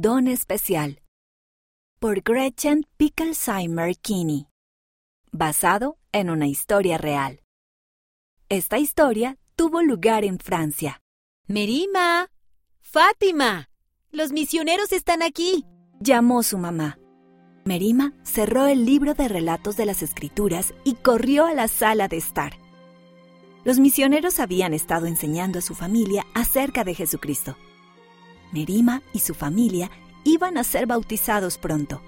Un don especial. Por Gretchen Pickelsheimer Kinney. Basado en una historia real. Esta historia tuvo lugar en Francia. Merima. Fátima. Los misioneros están aquí. Llamó su mamá. Merima cerró el libro de relatos de las escrituras y corrió a la sala de estar. Los misioneros habían estado enseñando a su familia acerca de Jesucristo. Merima y su familia iban a ser bautizados pronto.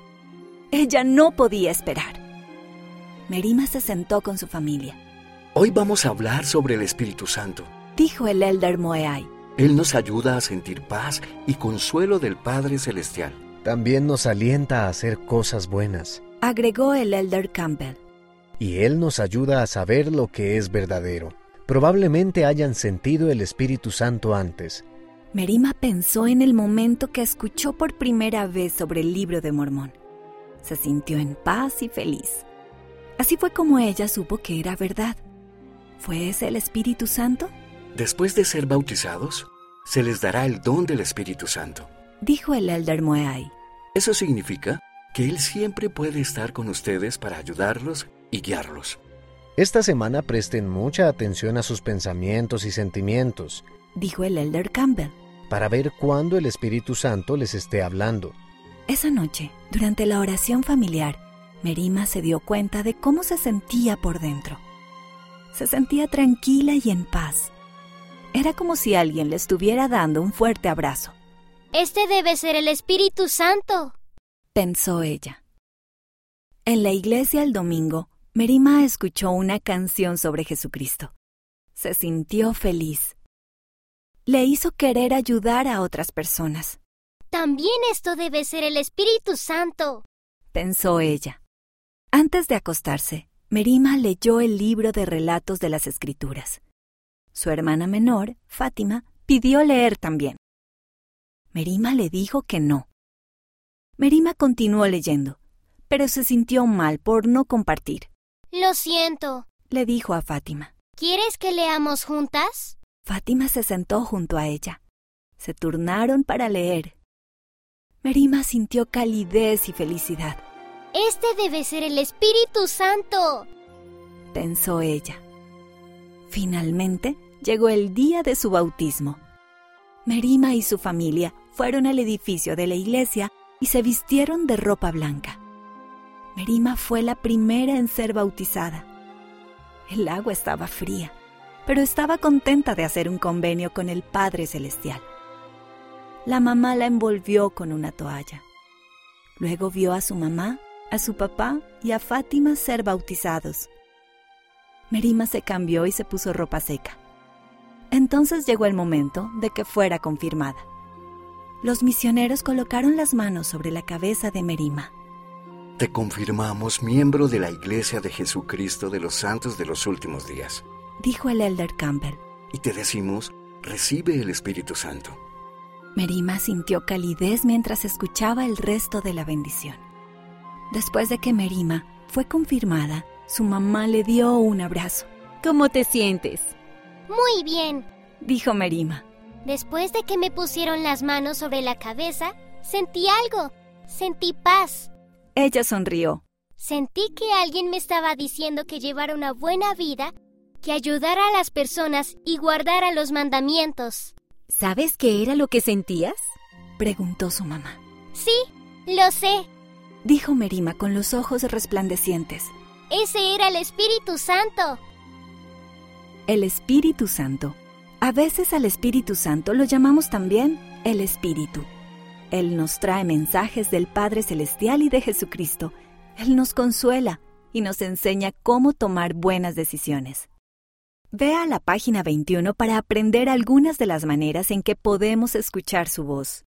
Ella no podía esperar. Merima se sentó con su familia. Hoy vamos a hablar sobre el Espíritu Santo, Dijo el elder Moeai. Él nos ayuda a sentir paz y consuelo del Padre Celestial. También nos alienta a hacer cosas buenas. Agregó el elder Campbell. Y Él nos ayuda a saber lo que es verdadero. Probablemente hayan sentido el Espíritu Santo antes. Merima pensó en el momento que escuchó por primera vez sobre el libro de Mormón. Se sintió en paz y feliz. Así fue como ella supo que era verdad. ¿Fue ese el Espíritu Santo? Después de ser bautizados, se les dará el don del Espíritu Santo. Dijo el elder Moeai. Eso significa que Él siempre puede estar con ustedes para ayudarlos y guiarlos. Esta semana presten mucha atención a sus pensamientos y sentimientos Dijo el elder Campbell. Para ver cuándo el Espíritu Santo les esté hablando. Esa noche, durante la oración familiar, Merima se dio cuenta de cómo se sentía por dentro. Se sentía tranquila y en paz. Era como si alguien le estuviera dando un fuerte abrazo, Este debe ser el Espíritu Santo. pensó ella. En la iglesia el domingo, Merima escuchó una canción sobre Jesucristo. Se sintió feliz. Le hizo querer ayudar a otras personas, También esto debe ser el Espíritu Santo. pensó ella. Antes de acostarse, Merima leyó el libro de relatos de las Escrituras. Su hermana menor, Fátima, pidió leer también. Merima le dijo que no. Merima continuó leyendo, pero se sintió mal por no compartir. Lo siento. Le dijo a Fátima. ¿Quieres que leamos juntas? Fátima se sentó junto a ella. Se turnaron para leer. Merima sintió calidez y felicidad, Este debe ser el Espíritu Santo. pensó ella. Finalmente llegó el día de su bautismo. Merima y su familia fueron al edificio de la iglesia y se vistieron de ropa blanca. Merima fue la primera en ser bautizada. El agua estaba fría, pero estaba contenta de hacer un convenio con el Padre Celestial. La mamá la envolvió con una toalla. Luego vio a su mamá, a su papá y a Fátima ser bautizados. Merima se cambió y se puso ropa seca. Entonces llegó el momento de que fuera confirmada. Los misioneros colocaron las manos sobre la cabeza de Merima. Te confirmamos miembro de la Iglesia de Jesucristo de los Santos de los Últimos Días. Dijo el elder Campbell. Y te decimos, recibe el Espíritu Santo. Merima sintió calidez mientras escuchaba el resto de la bendición. Después de que Merima fue confirmada, su mamá le dio un abrazo. ¿Cómo te sientes? Muy bien. Dijo Merima. Después de que me pusieron las manos sobre la cabeza, sentí algo. Sentí paz. Ella sonrió. Sentí que alguien me estaba diciendo que llevara una buena vida, que ayudara a las personas y guardara los mandamientos. ¿Sabes qué era lo que sentías? Preguntó su mamá. Sí, lo sé. Dijo Merima con los ojos resplandecientes. Ese era el Espíritu Santo. El Espíritu Santo. A veces al Espíritu Santo lo llamamos también el Espíritu. Él nos trae mensajes del Padre Celestial y de Jesucristo. Él nos consuela y nos enseña cómo tomar buenas decisiones. Ve a la página 21 para aprender algunas de las maneras en que podemos escuchar su voz.